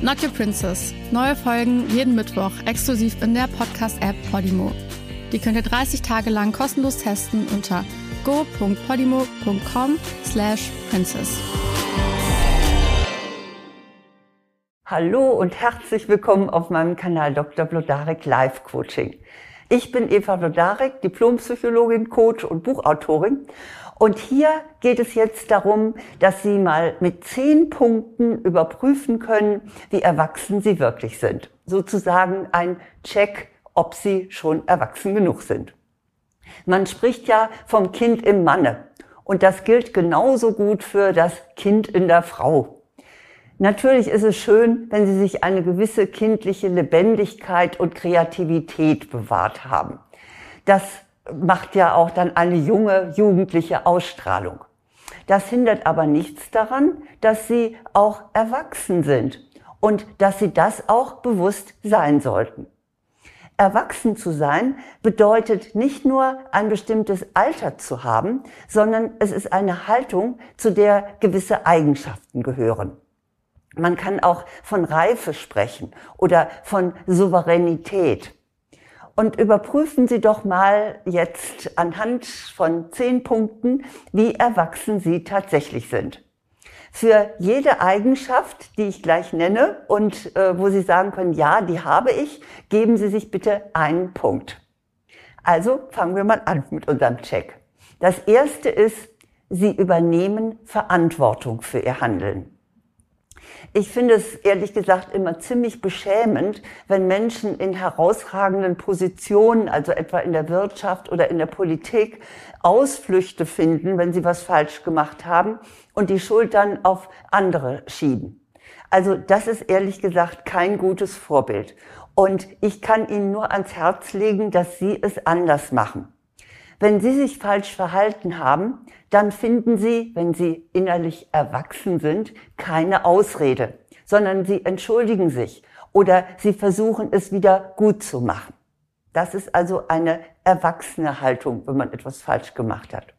Not Your Princess. Neue Folgen jeden Mittwoch exklusiv in der Podcast-App Podimo. Die könnt ihr 30 Tage lang kostenlos testen unter go.podimo.com slash princess. Hallo und herzlich willkommen auf meinem Kanal Dr. Blodarek Live Coaching. Ich bin Eva Blodarek, Diplompsychologin, Coach und Buchautorin. Und hier geht es jetzt darum, dass Sie mal mit zehn Punkten überprüfen können, wie erwachsen Sie wirklich sind. Sozusagen ein Check, ob Sie schon erwachsen genug sind. Man spricht ja vom Kind im Manne. Und das gilt genauso gut für das Kind in der Frau. Natürlich ist es schön, wenn Sie sich eine gewisse kindliche Lebendigkeit und Kreativität bewahrt haben. Das macht ja auch dann eine junge, jugendliche Ausstrahlung. Das hindert aber nichts daran, dass Sie auch erwachsen sind und dass Sie das auch bewusst sein sollten. Erwachsen zu sein bedeutet nicht nur ein bestimmtes Alter zu haben, sondern es ist eine Haltung, zu der gewisse Eigenschaften gehören. Man kann auch von Reife sprechen oder von Souveränität. Und überprüfen Sie doch mal jetzt anhand von zehn Punkten, wie erwachsen Sie tatsächlich sind. Für jede Eigenschaft, die ich gleich nenne und äh, wo Sie sagen können, ja, die habe ich, geben Sie sich bitte einen Punkt. Also fangen wir mal an mit unserem Check. Das erste ist, Sie übernehmen Verantwortung für Ihr Handeln. Ich finde es ehrlich gesagt immer ziemlich beschämend, wenn Menschen in herausragenden Positionen, also etwa in der Wirtschaft oder in der Politik, Ausflüchte finden, wenn sie was falsch gemacht haben und die Schuld dann auf andere schieben. Also das ist ehrlich gesagt kein gutes Vorbild. Und ich kann Ihnen nur ans Herz legen, dass Sie es anders machen. Wenn Sie sich falsch verhalten haben, dann finden Sie, wenn Sie innerlich erwachsen sind, keine Ausrede, sondern Sie entschuldigen sich oder Sie versuchen es wieder gut zu machen. Das ist also eine erwachsene Haltung, wenn man etwas falsch gemacht hat.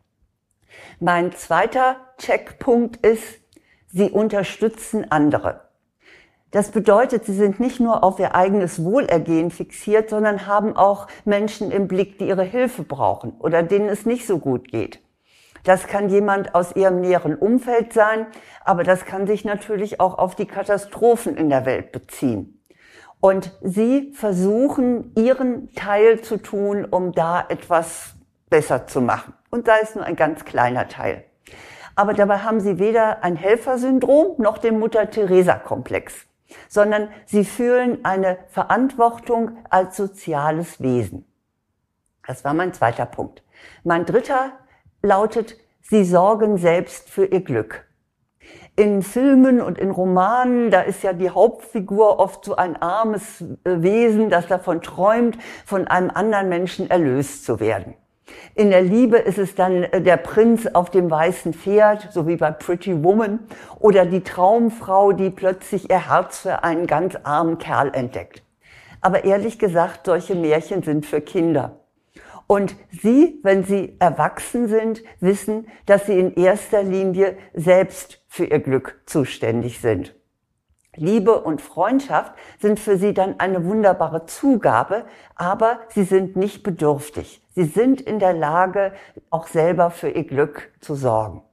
Mein zweiter Checkpunkt ist, Sie unterstützen andere. Das bedeutet, sie sind nicht nur auf ihr eigenes Wohlergehen fixiert, sondern haben auch Menschen im Blick, die ihre Hilfe brauchen oder denen es nicht so gut geht. Das kann jemand aus ihrem näheren Umfeld sein, aber das kann sich natürlich auch auf die Katastrophen in der Welt beziehen. Und sie versuchen, ihren Teil zu tun, um da etwas besser zu machen. Und sei es nur ein ganz kleiner Teil. Aber dabei haben sie weder ein Helfersyndrom noch den Mutter-Theresa-Komplex sondern sie fühlen eine Verantwortung als soziales Wesen. Das war mein zweiter Punkt. Mein dritter lautet, sie sorgen selbst für ihr Glück. In Filmen und in Romanen, da ist ja die Hauptfigur oft so ein armes äh, Wesen, das davon träumt, von einem anderen Menschen erlöst zu werden. In der Liebe ist es dann äh, der Prinz auf dem weißen Pferd, so wie bei Pretty Woman, oder die Traumfrau, die plötzlich ihr Herz für einen ganz armen Kerl entdeckt. Aber ehrlich gesagt, solche Märchen sind für Kinder. Und Sie, wenn Sie erwachsen sind, wissen, dass Sie in erster Linie selbst für Ihr Glück zuständig sind. Liebe und Freundschaft sind für sie dann eine wunderbare Zugabe, aber sie sind nicht bedürftig. Sie sind in der Lage, auch selber für ihr Glück zu sorgen.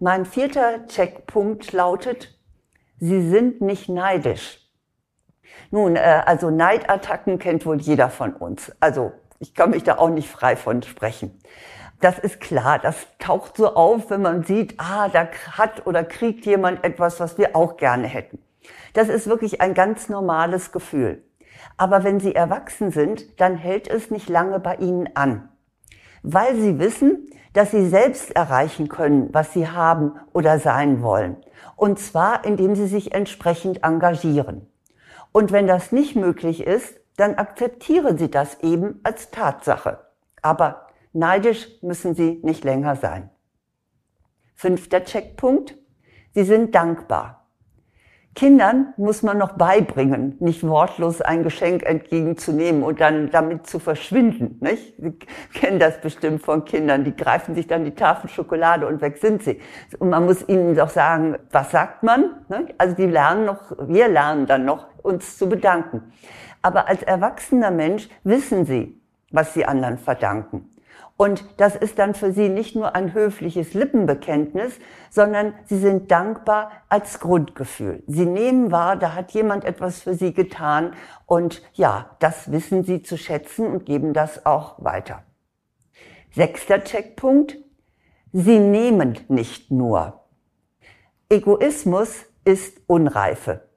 Mein vierter Checkpunkt lautet, sie sind nicht neidisch. Nun, äh, also Neidattacken kennt wohl jeder von uns. Also ich kann mich da auch nicht frei von sprechen. Das ist klar, das taucht so auf, wenn man sieht, ah, da hat oder kriegt jemand etwas, was wir auch gerne hätten. Das ist wirklich ein ganz normales Gefühl. Aber wenn Sie erwachsen sind, dann hält es nicht lange bei Ihnen an. Weil Sie wissen, dass Sie selbst erreichen können, was Sie haben oder sein wollen. Und zwar, indem Sie sich entsprechend engagieren. Und wenn das nicht möglich ist, dann akzeptieren Sie das eben als Tatsache. Aber neidisch müssen Sie nicht länger sein. Fünfter Checkpunkt. Sie sind dankbar. Kindern muss man noch beibringen, nicht wortlos ein Geschenk entgegenzunehmen und dann damit zu verschwinden. Nicht? Sie kennen das bestimmt von Kindern, die greifen sich dann die Tafel Schokolade und weg sind sie. Und man muss ihnen doch sagen, was sagt man? Nicht? Also die lernen noch, wir lernen dann noch, uns zu bedanken. Aber als erwachsener Mensch wissen sie, was sie anderen verdanken. Und das ist dann für sie nicht nur ein höfliches Lippenbekenntnis, sondern sie sind dankbar als Grundgefühl. Sie nehmen wahr, da hat jemand etwas für sie getan und ja, das wissen sie zu schätzen und geben das auch weiter. Sechster Checkpunkt. Sie nehmen nicht nur. Egoismus ist Unreife.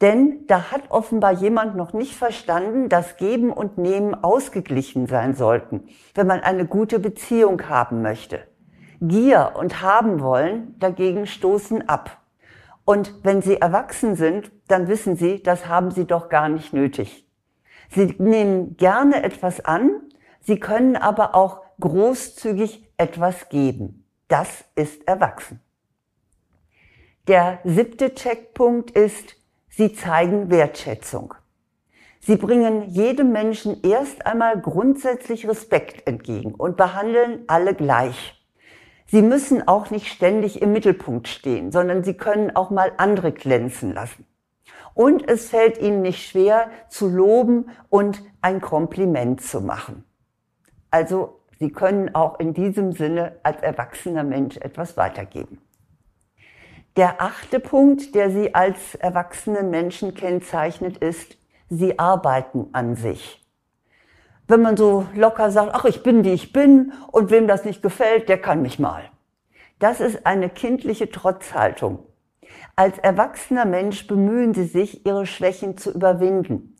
Denn da hat offenbar jemand noch nicht verstanden, dass Geben und Nehmen ausgeglichen sein sollten, wenn man eine gute Beziehung haben möchte. Gier und haben wollen dagegen stoßen ab. Und wenn sie erwachsen sind, dann wissen sie, das haben sie doch gar nicht nötig. Sie nehmen gerne etwas an, sie können aber auch großzügig etwas geben. Das ist erwachsen. Der siebte Checkpunkt ist, Sie zeigen Wertschätzung. Sie bringen jedem Menschen erst einmal grundsätzlich Respekt entgegen und behandeln alle gleich. Sie müssen auch nicht ständig im Mittelpunkt stehen, sondern sie können auch mal andere glänzen lassen. Und es fällt ihnen nicht schwer, zu loben und ein Kompliment zu machen. Also sie können auch in diesem Sinne als erwachsener Mensch etwas weitergeben. Der achte Punkt, der Sie als erwachsenen Menschen kennzeichnet, ist, Sie arbeiten an sich. Wenn man so locker sagt, ach, ich bin, wie ich bin, und wem das nicht gefällt, der kann mich mal. Das ist eine kindliche Trotzhaltung. Als erwachsener Mensch bemühen Sie sich, Ihre Schwächen zu überwinden.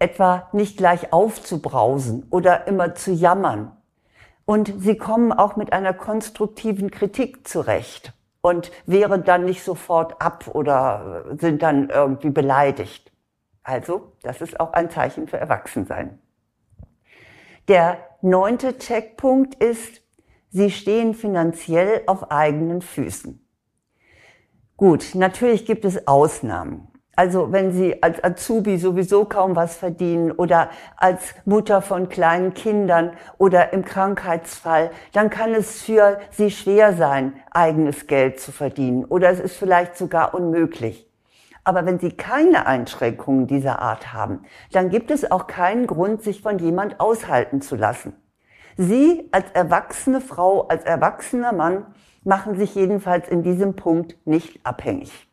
Etwa nicht gleich aufzubrausen oder immer zu jammern. Und Sie kommen auch mit einer konstruktiven Kritik zurecht und wehren dann nicht sofort ab oder sind dann irgendwie beleidigt. Also, das ist auch ein Zeichen für Erwachsensein. Der neunte Checkpunkt ist, Sie stehen finanziell auf eigenen Füßen. Gut, natürlich gibt es Ausnahmen. Also wenn Sie als Azubi sowieso kaum was verdienen oder als Mutter von kleinen Kindern oder im Krankheitsfall, dann kann es für Sie schwer sein, eigenes Geld zu verdienen oder es ist vielleicht sogar unmöglich. Aber wenn Sie keine Einschränkungen dieser Art haben, dann gibt es auch keinen Grund, sich von jemand aushalten zu lassen. Sie als erwachsene Frau, als erwachsener Mann machen sich jedenfalls in diesem Punkt nicht abhängig.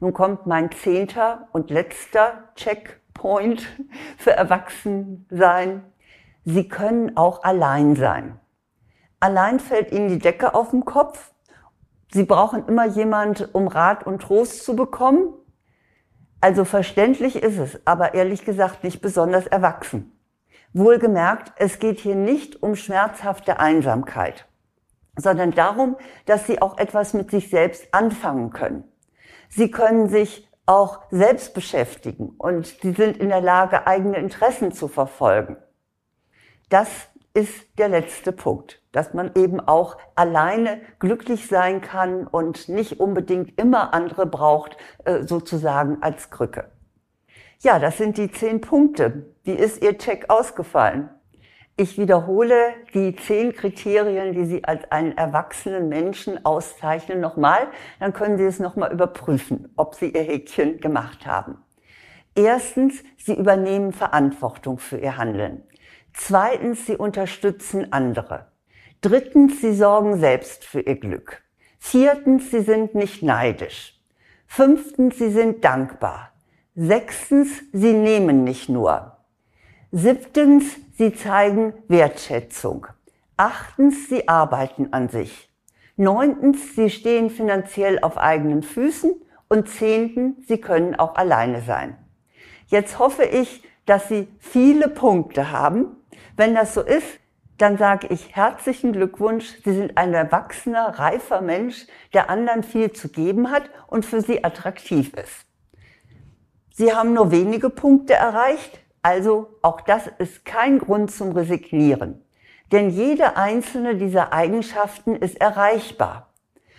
Nun kommt mein zehnter und letzter Checkpoint für Erwachsensein. Sie können auch allein sein. Allein fällt Ihnen die Decke auf den Kopf. Sie brauchen immer jemand, um Rat und Trost zu bekommen. Also verständlich ist es, aber ehrlich gesagt nicht besonders erwachsen. Wohlgemerkt, es geht hier nicht um schmerzhafte Einsamkeit, sondern darum, dass Sie auch etwas mit sich selbst anfangen können. Sie können sich auch selbst beschäftigen und sie sind in der Lage, eigene Interessen zu verfolgen. Das ist der letzte Punkt, dass man eben auch alleine glücklich sein kann und nicht unbedingt immer andere braucht, äh, sozusagen als Krücke. Ja, das sind die zehn Punkte. Wie ist Ihr Check ausgefallen? Ich wiederhole die zehn Kriterien, die Sie als einen erwachsenen Menschen auszeichnen, nochmal. Dann können Sie es nochmal überprüfen, ob Sie Ihr Häkchen gemacht haben. Erstens, Sie übernehmen Verantwortung für Ihr Handeln. Zweitens, Sie unterstützen andere. Drittens, Sie sorgen selbst für Ihr Glück. Viertens, Sie sind nicht neidisch. Fünftens, Sie sind dankbar. Sechstens, Sie nehmen nicht nur. Siebtens, sie zeigen Wertschätzung. Achtens, sie arbeiten an sich. Neuntens, sie stehen finanziell auf eigenen Füßen. Und zehntens, sie können auch alleine sein. Jetzt hoffe ich, dass Sie viele Punkte haben. Wenn das so ist, dann sage ich herzlichen Glückwunsch. Sie sind ein erwachsener, reifer Mensch, der anderen viel zu geben hat und für Sie attraktiv ist. Sie haben nur wenige Punkte erreicht, also auch das ist kein Grund zum Resignieren. Denn jede einzelne dieser Eigenschaften ist erreichbar.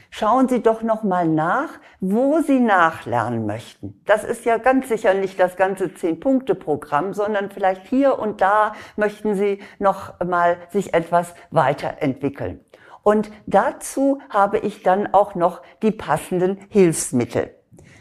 Schauen Sie doch noch mal nach, wo Sie nachlernen möchten. Das ist ja ganz sicher nicht das ganze Zehn-Punkte-Programm, sondern vielleicht hier und da möchten Sie noch mal sich etwas weiterentwickeln. Und dazu habe ich dann auch noch die passenden Hilfsmittel.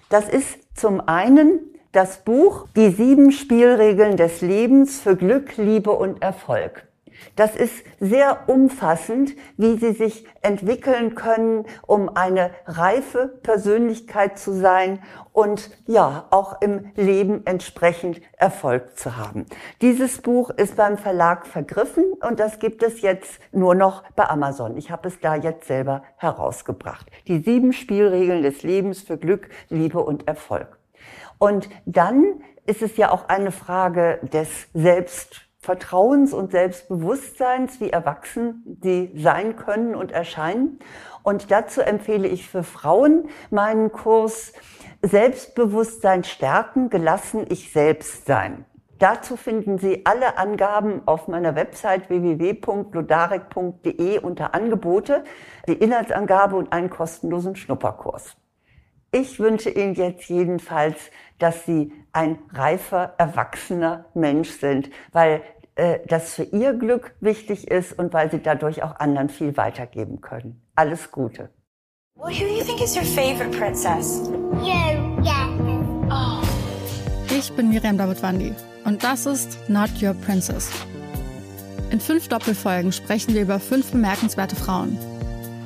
Das ist zum einen das Buch Die sieben Spielregeln des Lebens für Glück, Liebe und Erfolg. Das ist sehr umfassend, wie Sie sich entwickeln können, um eine reife Persönlichkeit zu sein und ja, auch im Leben entsprechend Erfolg zu haben. Dieses Buch ist beim Verlag vergriffen und das gibt es jetzt nur noch bei Amazon. Ich habe es da jetzt selber herausgebracht. Die sieben Spielregeln des Lebens für Glück, Liebe und Erfolg. Und dann ist es ja auch eine Frage des Selbstvertrauens und Selbstbewusstseins, wie erwachsen sie sein können und erscheinen. Und dazu empfehle ich für Frauen meinen Kurs Selbstbewusstsein stärken, gelassen ich selbst sein. Dazu finden Sie alle Angaben auf meiner Website www.lodarek.de unter Angebote, die Inhaltsangabe und einen kostenlosen Schnupperkurs. Ich wünsche Ihnen jetzt jedenfalls, dass Sie ein reifer, erwachsener Mensch sind, weil äh, das für Ihr Glück wichtig ist und weil Sie dadurch auch anderen viel weitergeben können. Alles Gute. Well, who do you think is your favorite princess? You, yeah. Oh. Ich bin Miriam Davidwandi und das ist Not Your Princess. In fünf Doppelfolgen sprechen wir über fünf bemerkenswerte Frauen.